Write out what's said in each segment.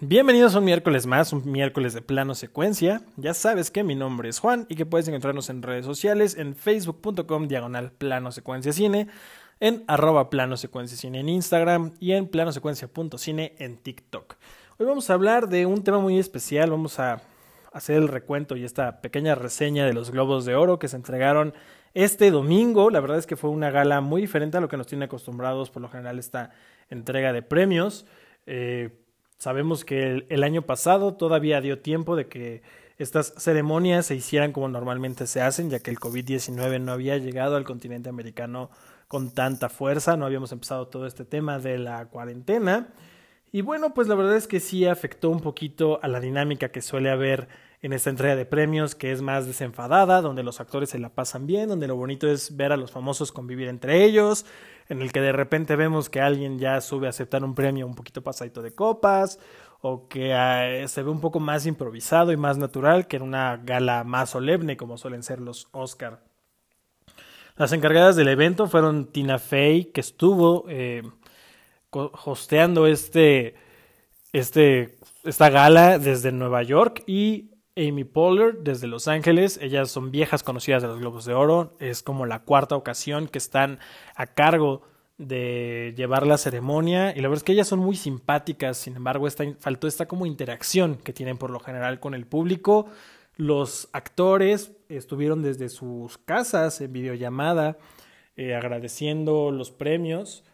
Bienvenidos a un miércoles más, un miércoles de plano secuencia. Ya sabes que mi nombre es Juan y que puedes encontrarnos en redes sociales en facebook.com diagonal plano secuencia cine, en arroba plano secuencia cine en Instagram y en planosecuencia.cine en TikTok. Hoy vamos a hablar de un tema muy especial, vamos a hacer el recuento y esta pequeña reseña de los Globos de Oro que se entregaron este domingo. La verdad es que fue una gala muy diferente a lo que nos tiene acostumbrados por lo general esta entrega de premios. Eh, Sabemos que el, año pasado todavía dio tiempo de que estas ceremonias se hicieran como normalmente se hacen, ya que el COVID-19 no había llegado al continente americano con tanta fuerza, no habíamos empezado todo este tema de la cuarentena. Y bueno, pues la verdad es que sí afectó un poquito a la dinámica que suele haber en esta entrega de premios, que es más desenfadada, donde los actores se la pasan bien, donde lo bonito es ver a los famosos convivir entre ellos, en el que de repente vemos que alguien ya sube a aceptar un premio un poquito pasadito de copas, o que ah, se ve un poco más improvisado y más natural que en una gala más solemne como suelen ser los Oscar. Las encargadas del evento fueron Tina Fey, que estuvo eh, hosteando este, este, esta gala desde Nueva York, y Amy Poehler desde Los Ángeles. Ellas son viejas conocidas de los Globos de Oro. Es como la cuarta ocasión que están a cargo de llevar la ceremonia. Y la verdad es que ellas son muy simpáticas. Sin embargo, faltó esta como interacción que tienen por lo general con el público. Los actores estuvieron desde sus casas en videollamada eh, agradeciendo los premios.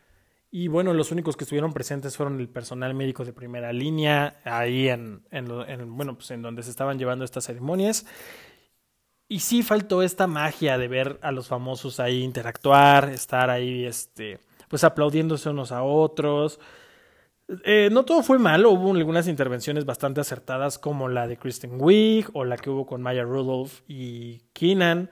Y bueno, los únicos que estuvieron presentes fueron el personal médico de primera línea, ahí en, en, bueno, pues en donde se estaban llevando estas ceremonias. Y sí faltó esta magia de ver a los famosos ahí interactuar, estar ahí, este, pues aplaudiéndose unos a otros. Eh, no todo fue malo, hubo algunas intervenciones bastante acertadas como la de Kristen Wiig o la que hubo con Maya Rudolph y Keenan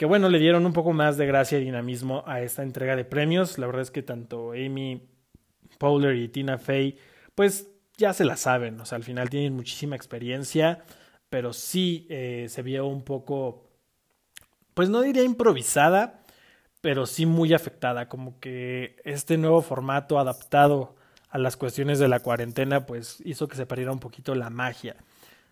que bueno, le dieron un poco más de gracia y dinamismo a esta entrega de premios. La verdad es que tanto Amy Powler y Tina Fey, pues ya se la saben, o sea, al final tienen muchísima experiencia, pero sí eh, se vio un poco, pues no diría improvisada, pero sí muy afectada, como que este nuevo formato adaptado a las cuestiones de la cuarentena, pues hizo que se perdiera un poquito la magia.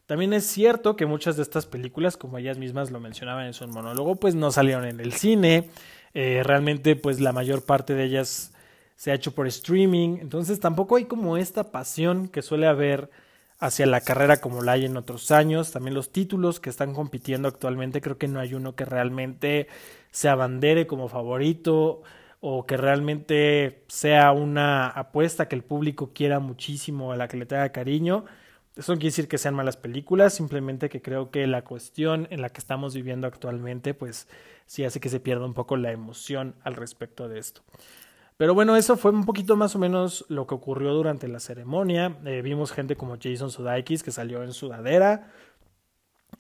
También es cierto que muchas de estas películas, como ellas mismas lo mencionaban en su monólogo, pues no salieron en el cine. Eh, realmente, pues la mayor parte de ellas se ha hecho por streaming. Entonces tampoco hay como esta pasión que suele haber hacia la carrera como la hay en otros años. También los títulos que están compitiendo actualmente, creo que no hay uno que realmente se abandere como favorito o que realmente sea una apuesta que el público quiera muchísimo, a la que le tenga cariño. Eso no quiere decir que sean malas películas, simplemente que creo que la cuestión en la que estamos viviendo actualmente, pues sí hace que se pierda un poco la emoción al respecto de esto. Pero bueno, eso fue un poquito más o menos lo que ocurrió durante la ceremonia. Eh, vimos gente como Jason Sudeikis que salió en sudadera.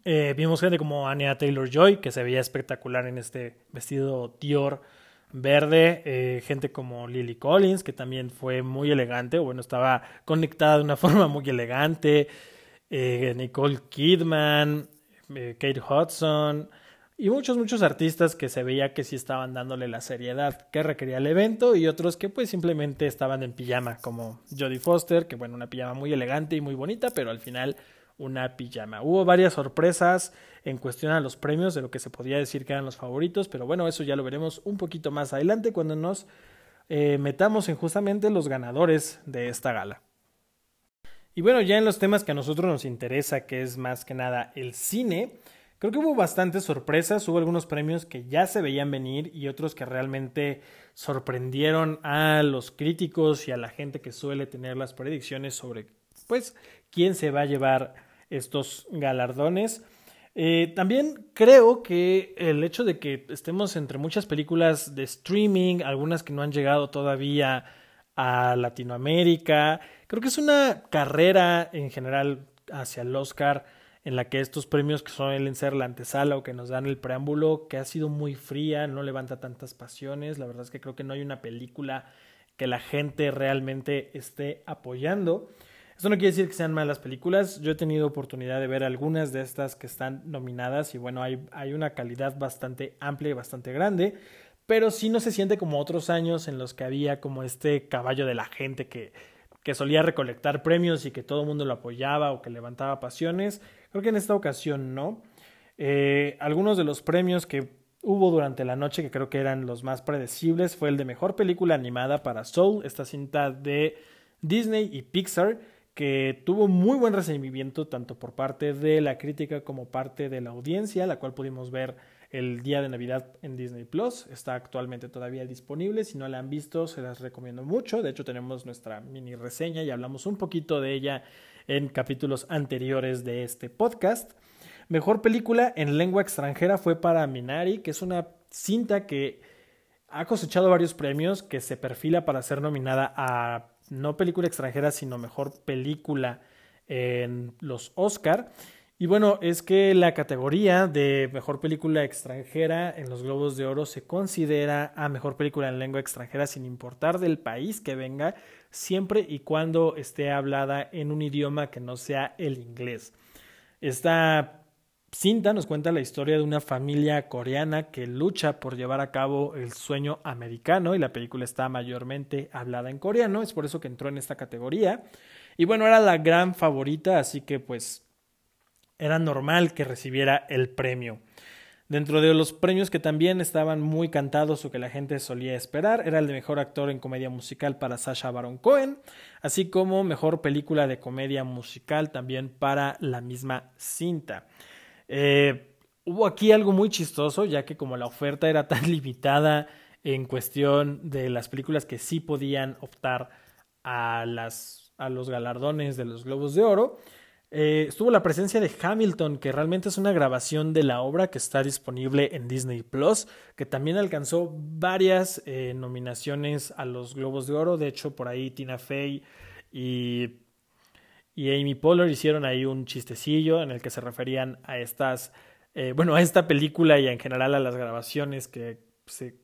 Eh, vimos gente como Anya Taylor Joy que se veía espectacular en este vestido Dior verde, eh, gente como Lily Collins, que también fue muy elegante, bueno, estaba conectada de una forma muy elegante, eh, Nicole Kidman, eh, Kate Hudson, y muchos, muchos artistas que se veía que sí estaban dándole la seriedad que requería el evento, y otros que pues simplemente estaban en pijama, como Jodie Foster, que bueno, una pijama muy elegante y muy bonita, pero al final una pijama. Hubo varias sorpresas en cuestión a los premios de lo que se podía decir que eran los favoritos, pero bueno, eso ya lo veremos un poquito más adelante cuando nos eh, metamos en justamente los ganadores de esta gala. Y bueno, ya en los temas que a nosotros nos interesa, que es más que nada el cine, creo que hubo bastantes sorpresas, hubo algunos premios que ya se veían venir y otros que realmente sorprendieron a los críticos y a la gente que suele tener las predicciones sobre pues quién se va a llevar estos galardones. Eh, también creo que el hecho de que estemos entre muchas películas de streaming, algunas que no han llegado todavía a Latinoamérica, creo que es una carrera en general hacia el Oscar en la que estos premios que suelen ser la antesala o que nos dan el preámbulo, que ha sido muy fría, no levanta tantas pasiones, la verdad es que creo que no hay una película que la gente realmente esté apoyando. Esto no quiere decir que sean malas películas. Yo he tenido oportunidad de ver algunas de estas que están nominadas y bueno, hay, hay una calidad bastante amplia y bastante grande, pero sí no se siente como otros años en los que había como este caballo de la gente que, que solía recolectar premios y que todo el mundo lo apoyaba o que levantaba pasiones. Creo que en esta ocasión no. Eh, algunos de los premios que hubo durante la noche, que creo que eran los más predecibles, fue el de mejor película animada para Soul, esta cinta de Disney y Pixar, que tuvo muy buen recibimiento tanto por parte de la crítica como parte de la audiencia, la cual pudimos ver el día de Navidad en Disney Plus. Está actualmente todavía disponible. Si no la han visto, se las recomiendo mucho. De hecho, tenemos nuestra mini reseña y hablamos un poquito de ella en capítulos anteriores de este podcast. Mejor película en lengua extranjera fue para Minari, que es una cinta que ha cosechado varios premios, que se perfila para ser nominada a no película extranjera, sino mejor película en los Oscar. Y bueno, es que la categoría de mejor película extranjera en los Globos de Oro se considera a mejor película en lengua extranjera sin importar del país que venga, siempre y cuando esté hablada en un idioma que no sea el inglés. Esta cinta nos cuenta la historia de una familia coreana que lucha por llevar a cabo el sueño americano y la película está mayormente hablada en coreano, es por eso que entró en esta categoría. Y bueno, era la gran favorita, así que pues era normal que recibiera el premio. Dentro de los premios que también estaban muy cantados o que la gente solía esperar, era el de mejor actor en comedia musical para Sasha Baron Cohen, así como mejor película de comedia musical también para la misma cinta. Eh, hubo aquí algo muy chistoso, ya que como la oferta era tan limitada en cuestión de las películas que sí podían optar a, las, a los galardones de los Globos de Oro, eh, estuvo la presencia de Hamilton, que realmente es una grabación de la obra que está disponible en Disney Plus, que también alcanzó varias eh, nominaciones a los Globos de Oro. De hecho, por ahí Tina Fey y y Amy Poehler hicieron ahí un chistecillo en el que se referían a estas, eh, bueno, a esta película y en general a las grabaciones que se,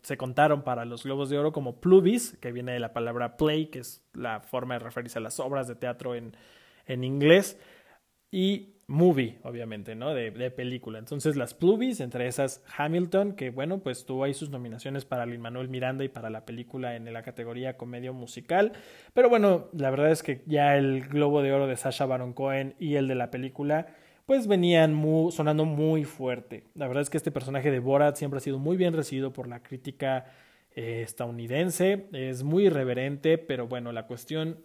se, contaron para los Globos de Oro como plubis, que viene de la palabra play, que es la forma de referirse a las obras de teatro en, en inglés, y movie, obviamente, ¿no? De, de película. Entonces, las Plubis, entre esas Hamilton, que bueno, pues tuvo ahí sus nominaciones para Lin Manuel Miranda y para la película en la categoría comedia musical. Pero bueno, la verdad es que ya el Globo de Oro de Sasha Baron Cohen y el de la película, pues venían sonando muy fuerte. La verdad es que este personaje de Borat siempre ha sido muy bien recibido por la crítica eh, estadounidense. Es muy irreverente, pero bueno, la cuestión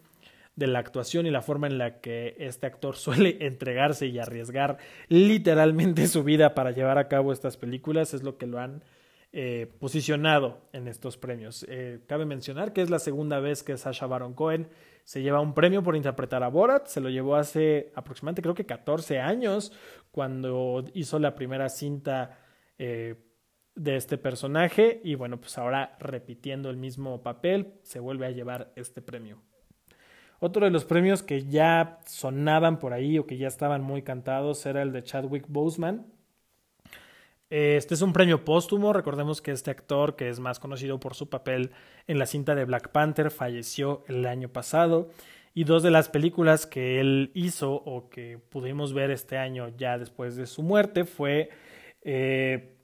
de la actuación y la forma en la que este actor suele entregarse y arriesgar literalmente su vida para llevar a cabo estas películas es lo que lo han eh, posicionado en estos premios. Eh, cabe mencionar que es la segunda vez que Sasha Baron Cohen se lleva un premio por interpretar a Borat. Se lo llevó hace aproximadamente creo que 14 años cuando hizo la primera cinta eh, de este personaje y bueno pues ahora repitiendo el mismo papel se vuelve a llevar este premio. Otro de los premios que ya sonaban por ahí o que ya estaban muy cantados era el de Chadwick Boseman. Este es un premio póstumo. Recordemos que este actor, que es más conocido por su papel en la cinta de Black Panther, falleció el año pasado. Y dos de las películas que él hizo o que pudimos ver este año ya después de su muerte fue eh,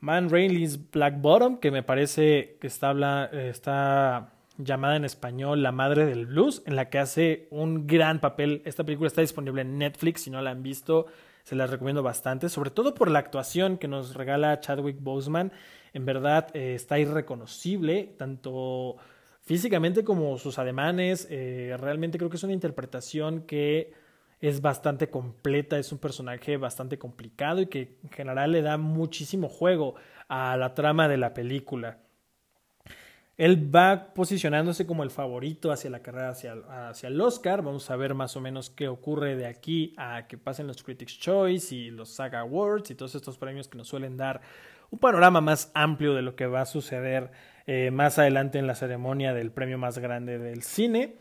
Man Rainey's Black Bottom, que me parece que está, está llamada en español La Madre del Blues, en la que hace un gran papel. Esta película está disponible en Netflix, si no la han visto, se la recomiendo bastante, sobre todo por la actuación que nos regala Chadwick Boseman. En verdad eh, está irreconocible, tanto físicamente como sus ademanes. Eh, realmente creo que es una interpretación que es bastante completa, es un personaje bastante complicado y que en general le da muchísimo juego a la trama de la película. Él va posicionándose como el favorito hacia la carrera hacia, el Oscar. Vamos a ver más o menos qué ocurre de aquí a que pasen los Critics' Choice y los Saga Awards y todos estos premios que nos suelen dar un panorama más amplio de lo que va a suceder eh, más adelante en la ceremonia del premio más grande del cine.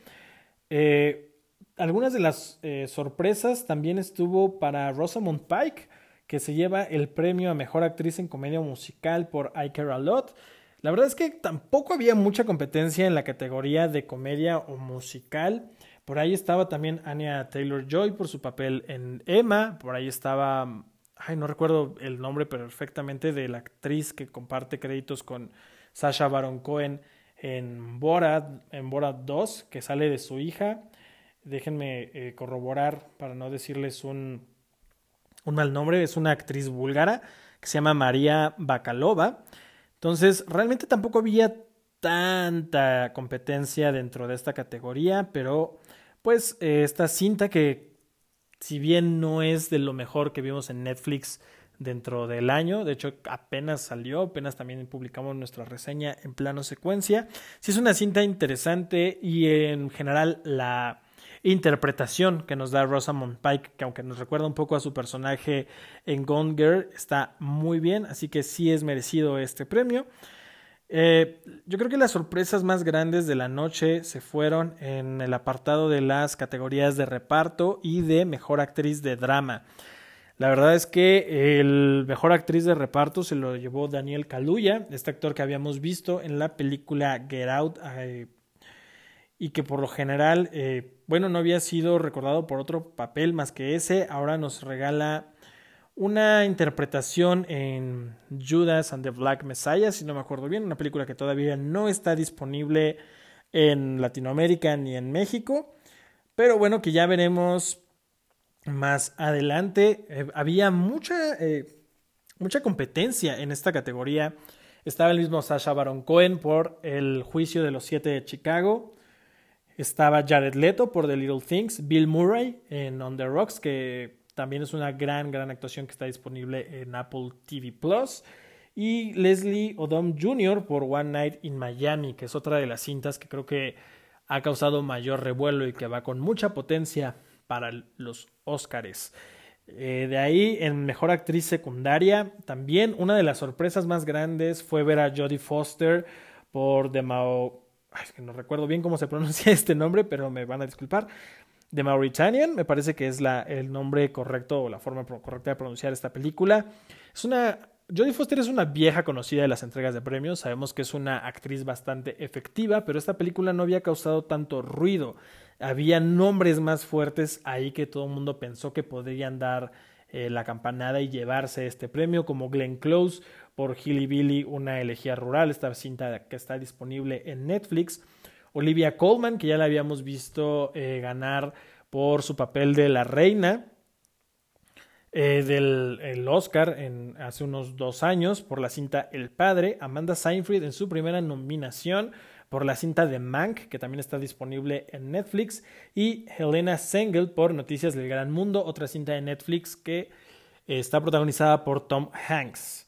Eh, algunas de las eh, sorpresas también estuvo para Rosamund Pike, que se lleva el premio a Mejor Actriz en Comedia Musical por I Care A Lot. La verdad es que tampoco había mucha competencia en la categoría de comedia o musical. Por ahí estaba también Anya Taylor Joy por su papel en Emma. Por ahí estaba, ay, no recuerdo el nombre perfectamente de la actriz que comparte créditos con Sasha Baron Cohen en Borat, en Borat 2, que sale de su hija. Déjenme eh, corroborar para no decirles un, un mal nombre. Es una actriz búlgara que se llama María Bakalova. Entonces, realmente tampoco había tanta competencia dentro de esta categoría, pero pues eh, esta cinta que si bien no es de lo mejor que vimos en Netflix dentro del año, de hecho apenas salió, apenas también publicamos nuestra reseña en plano secuencia, sí es una cinta interesante y en general la interpretación que nos da Rosamund Pike, que aunque nos recuerda un poco a su personaje en Gone Girl, está muy bien, así que sí es merecido este premio. Eh, yo creo que las sorpresas más grandes de la noche se fueron en el apartado de las categorías de reparto y de mejor actriz de drama. La verdad es que el mejor actriz de reparto se lo llevó Daniel Kaluuya, este actor que habíamos visto en la película Get Out eh, y que por lo general, eh, bueno, no había sido recordado por otro papel más que ese. Ahora nos regala una interpretación en Judas and the Black Messiah, si no me acuerdo bien, una película que todavía no está disponible en Latinoamérica ni en México, pero bueno, que ya veremos más adelante. Eh, había mucha, eh, mucha competencia en esta categoría. Estaba el mismo Sasha Baron Cohen por El juicio de los siete de Chicago. Estaba Jared Leto por The Little Things, Bill Murray en On the Rocks, que también es una gran, gran actuación que está disponible en Apple TV Plus. Y Leslie Odom Jr. por One Night in Miami, que es otra de las cintas que creo que ha causado mayor revuelo y que va con mucha potencia para los Oscars. Eh, de ahí, en Mejor Actriz Secundaria, también una de las sorpresas más grandes fue ver a Jodie Foster por The Es que no recuerdo bien cómo se pronuncia este nombre, pero me van a disculpar. The Mauritanian, me parece que es la, el nombre correcto o la forma correcta de pronunciar esta película. Es una. Jodie Foster es una vieja conocida de las entregas de premios. Sabemos que es una actriz bastante efectiva, pero esta película no había causado tanto ruido. Había nombres más fuertes ahí que todo el mundo pensó que podrían dar eh, la campanada y llevarse este premio, como Glenn Close por Hilly Billy, una elegía rural, esta cinta que está disponible en Netflix. Olivia Colman, que ya la habíamos visto eh, ganar por su papel de la reina eh, del Oscar en, hace unos dos años por la cinta El Padre, Amanda Seinfried en su primera nominación por la cinta de Mank, que también está disponible en Netflix, y Helena Sengel por Noticias del Gran Mundo, otra cinta de Netflix que está protagonizada por Tom Hanks.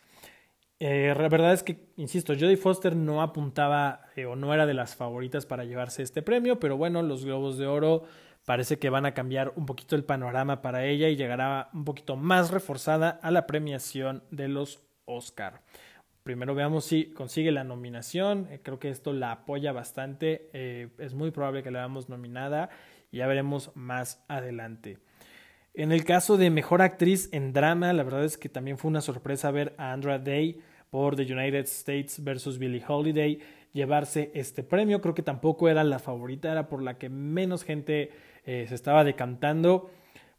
Eh, la verdad es que, insisto, Jodie Foster no apuntaba eh, o no era de las favoritas para llevarse este premio, pero bueno, los Globos de Oro parece que van a cambiar un poquito el panorama para ella y llegará un poquito más reforzada a la premiación de los Oscar. Primero veamos si consigue la nominación. Eh, creo que esto la apoya bastante. es muy probable que la veamos nominada y ya veremos más adelante. En el caso de mejor actriz en drama, la verdad es que también fue una sorpresa ver a Andra Day por The United States versus Billie Holiday llevarse este premio. Creo que tampoco era la favorita, era por la que menos gente eh, se estaba decantando.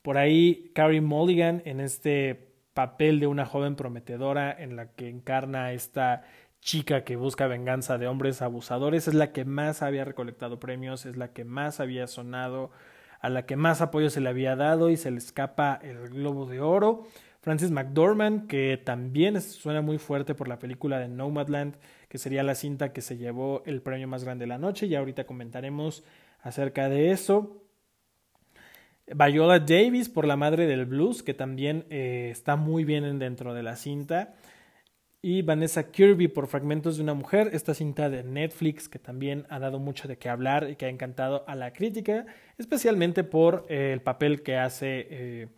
Por ahí, Carrie Mulligan en este papel de una joven prometedora en la que encarna esta chica que busca venganza de hombres abusadores, es la que más había recolectado premios, es la que más había sonado, a la que más apoyo se le había dado y se le escapa el globo de oro. Francis McDormand, que también suena muy fuerte por la película de Nomadland, que sería la cinta que se llevó el premio más grande de la noche, y ahorita comentaremos acerca de eso. Viola Davis por La Madre del Blues, que también eh, está muy bien dentro de la cinta. Y Vanessa Kirby por Fragmentos de una Mujer, esta cinta de Netflix que también ha dado mucho de qué hablar y que ha encantado a la crítica, especialmente por eh, el papel que hace eh,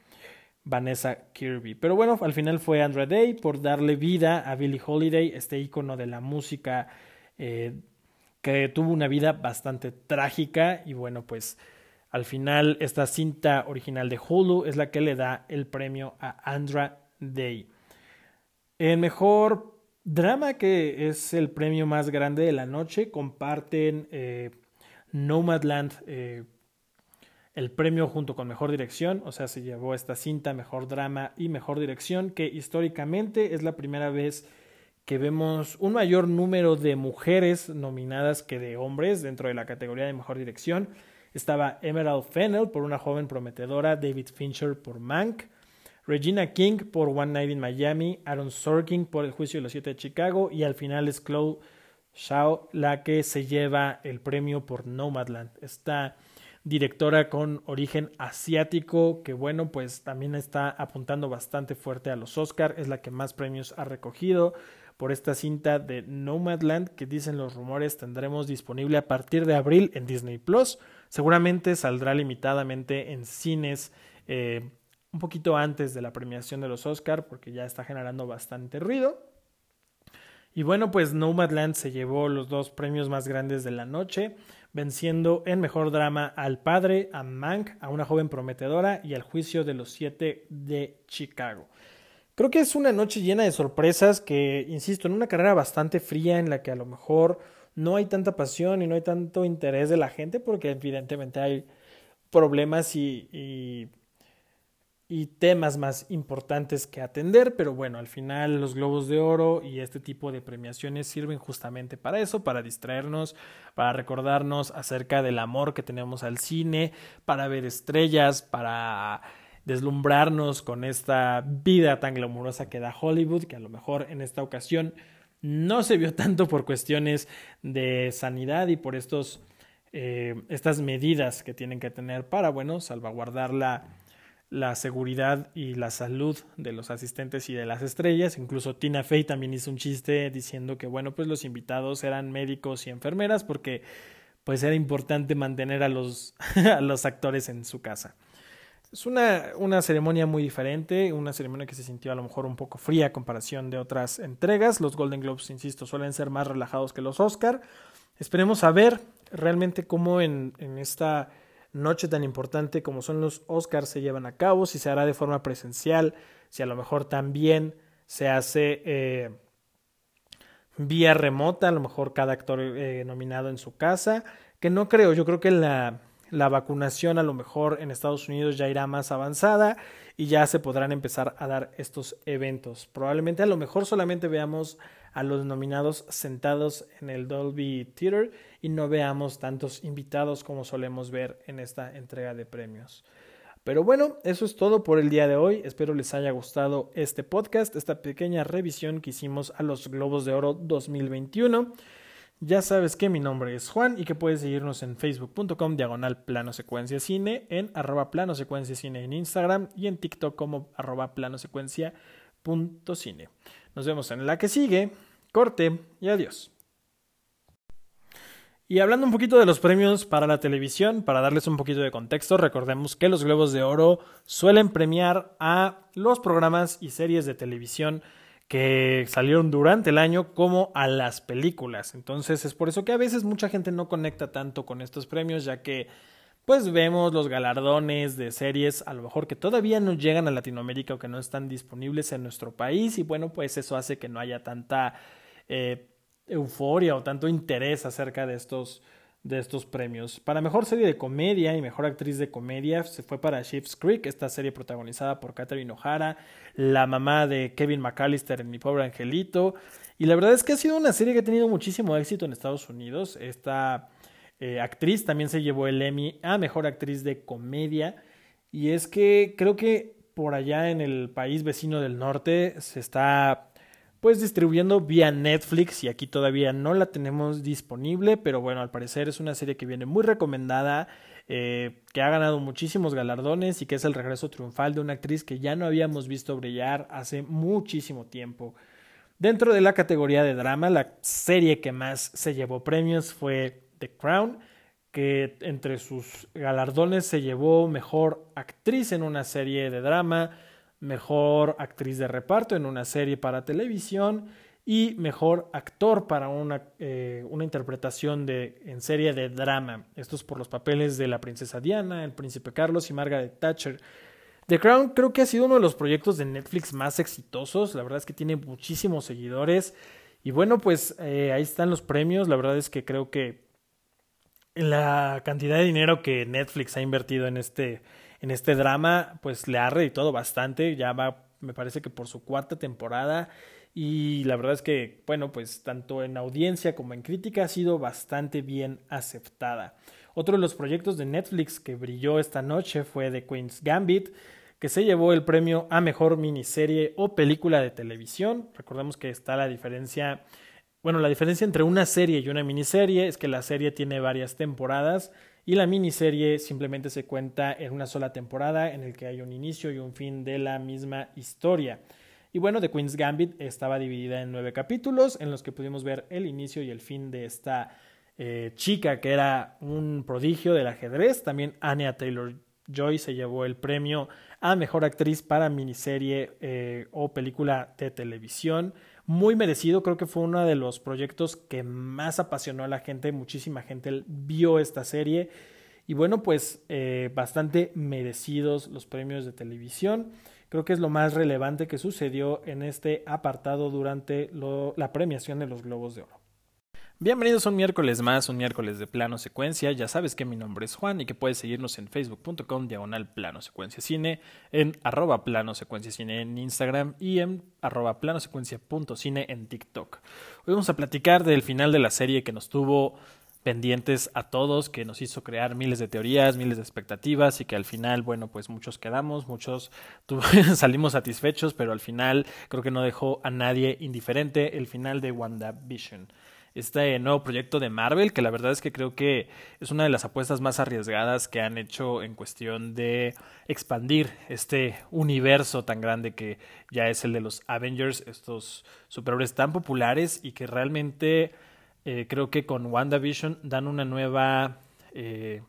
Vanessa Kirby. Pero bueno, al final fue Andra Day por darle vida a Billie Holiday, este icono de la música que tuvo una vida bastante trágica y bueno, pues al final esta cinta original de Hulu es la que le da el premio a Andra Day. El mejor drama, que es el premio más grande de la noche, comparten eh, Nomadland. Eh, el premio junto con Mejor Dirección, o sea, se llevó esta cinta Mejor Drama y Mejor Dirección, que históricamente es la primera vez que vemos un mayor número de mujeres nominadas que de hombres dentro de la categoría de mejor dirección. Estaba Emerald Fennell por una joven prometedora, David Fincher por Mank, Regina King por One Night in Miami, Aaron Sorkin por El Juicio de los Siete de Chicago y al final es Chloe Zhao la que se lleva el premio por Nomadland. Esta directora con origen asiático que bueno pues también está apuntando bastante fuerte a los Oscar, es la que más premios ha recogido por esta cinta de Nomadland que dicen los rumores tendremos disponible a partir de abril en Disney Plus. Seguramente saldrá limitadamente en cines eh, un poquito antes de la premiación de los Oscar porque ya está generando bastante ruido. Y bueno, pues Nomadland se llevó los dos premios más grandes de la noche, venciendo en mejor drama al padre, a Mank, a una joven prometedora y al juicio de los siete de Chicago. Creo que es una noche llena de sorpresas que, insisto, en una carrera bastante fría en la que a lo mejor no hay tanta pasión y no hay tanto interés de la gente porque evidentemente hay problemas y, y, temas más importantes que atender, pero bueno, al final los globos de oro y este tipo de premiaciones sirven justamente para eso, para distraernos, para recordarnos acerca del amor que tenemos al cine, para ver estrellas, para deslumbrarnos con esta vida tan glamurosa que da Hollywood, que a lo mejor en esta ocasión no se vio tanto por cuestiones de sanidad y por estos, eh, estas medidas que tienen que tener para, bueno, salvaguardar la, la seguridad y la salud de los asistentes y de las estrellas. Incluso Tina Fey también hizo un chiste diciendo que, bueno, pues los invitados eran médicos y enfermeras porque pues era importante mantener a los, a los actores en su casa. Es una, una, ceremonia muy diferente, una ceremonia que se sintió a lo mejor un poco fría a comparación de otras entregas. Los Golden Globes, insisto, suelen ser más relajados que los Oscar. Esperemos a ver realmente cómo en, en esta noche tan importante como son los Oscars se llevan a cabo, si se hará de forma presencial, si a lo mejor también se hace eh, vía remota, a lo mejor cada actor eh, nominado en su casa, que no creo, yo creo que la la vacunación a lo mejor en Estados Unidos ya irá más avanzada y ya se podrán empezar a dar estos eventos. Probablemente a lo mejor solamente veamos a los nominados sentados en el Dolby Theater y no veamos tantos invitados como solemos ver en esta entrega de premios. Pero bueno, eso es todo por el día de hoy. Espero les haya gustado este podcast, esta pequeña revisión que hicimos a los Globos de Oro 2021. Ya sabes que mi nombre es Juan y que puedes seguirnos en facebook.com diagonal plano secuencia cine, en arroba plano secuencia cine en Instagram y en TikTok como arroba plano secuencia punto cine. Nos vemos en la que sigue. Corte y adiós. Y hablando un poquito de los premios para la televisión, para darles un poquito de contexto, recordemos que los Globos de Oro suelen premiar a los programas y series de televisión que salieron durante el año como a las películas. Entonces es por eso que a veces mucha gente no conecta tanto con estos premios, ya que pues vemos los galardones de series a lo mejor que todavía no llegan a Latinoamérica o que no están disponibles en nuestro país y bueno pues eso hace que no haya tanta eh, euforia o tanto interés acerca de estos de estos premios. Para mejor serie de comedia y mejor actriz de comedia se fue para Sheep's Creek, esta serie protagonizada por Catherine O'Hara, la mamá de Kevin McAllister en Mi Pobre Angelito. Y la verdad es que ha sido una serie que ha tenido muchísimo éxito en Estados Unidos. Esta eh, actriz también se llevó el Emmy a mejor actriz de comedia. Y es que creo que por allá en el país vecino del norte se está pues distribuyendo vía Netflix y aquí todavía no la tenemos disponible, pero bueno, al parecer es una serie que viene muy recomendada, eh, que ha ganado muchísimos galardones y que es el regreso triunfal de una actriz que ya no habíamos visto brillar hace muchísimo tiempo. Dentro de la categoría de drama, la serie que más se llevó premios fue The Crown, que entre sus galardones se llevó mejor actriz en una serie de drama, mejor actriz de reparto en una serie para televisión y mejor actor para una, eh, una interpretación de, en serie de drama. Estos por los papeles de la princesa Diana, el príncipe Carlos y Margaret Thatcher. The Crown creo que ha sido uno de los proyectos de Netflix más exitosos. La verdad es que tiene muchísimos seguidores. Y bueno, pues eh, ahí están los premios. La verdad es que creo que la cantidad de dinero que Netflix ha invertido en este, en este drama, pues le ha reditado bastante, ya va, me parece que por su cuarta temporada. y la verdad es que, bueno, pues tanto en audiencia como en crítica ha sido bastante bien aceptada. Otro de los proyectos de Netflix que brilló esta noche fue The Queen's Gambit, que se llevó el premio a mejor miniserie o película de televisión. Recordemos que está la diferencia, bueno, la diferencia entre una serie y una miniserie es que la serie tiene varias temporadas y la miniserie simplemente se cuenta en una sola temporada en el que hay un inicio y un fin de la misma historia. Y bueno, The Queen's Gambit estaba dividida en nueve capítulos en los que pudimos ver el inicio y el fin de esta eh, chica que era un prodigio del ajedrez. También Anya Taylor Joy se llevó el premio a Mejor Actriz para miniserie eh, o película de televisión. Muy merecido, creo que fue uno de los proyectos que más apasionó a la gente. Muchísima gente vio esta serie. Y bueno, pues eh, bastante merecidos los premios de televisión. Creo que es lo más relevante que sucedió en este apartado durante la premiación de los Globos de Oro. Bienvenidos un miércoles más, un miércoles de plano secuencia. Ya sabes que mi nombre es Juan y que puedes seguirnos en facebook.com diagonal plano secuencia cine, en arroba plano secuencia cine en Instagram y en arroba plano secuencia cine en TikTok. Hoy vamos a platicar del final de la serie que nos tuvo pendientes a todos, que nos hizo crear miles de teorías, miles de expectativas y que al final, bueno, pues muchos quedamos, muchos salimos satisfechos, pero al final creo que no dejó a nadie indiferente el final de WandaVision. Este nuevo proyecto de Marvel, que la verdad es que creo que es una de las apuestas más arriesgadas que han hecho en cuestión de expandir este universo tan grande que ya es el de los Avengers, estos superhéroes tan populares y que realmente eh, creo que con WandaVision dan una nueva, eh,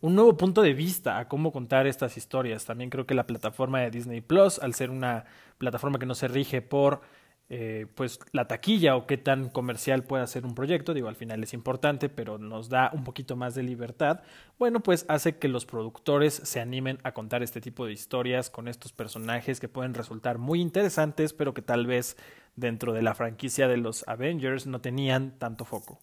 un nuevo punto de vista a cómo contar estas historias. También creo que la plataforma de Disney Plus, al ser una plataforma que no se rige por eh, pues la taquilla o qué tan comercial puede ser un proyecto, digo, al final es importante, pero nos da un poquito más de libertad, bueno, pues hace que los productores se animen a contar este tipo de historias con estos personajes que pueden resultar muy interesantes, pero que tal vez dentro de la franquicia de los Avengers no tenían tanto foco.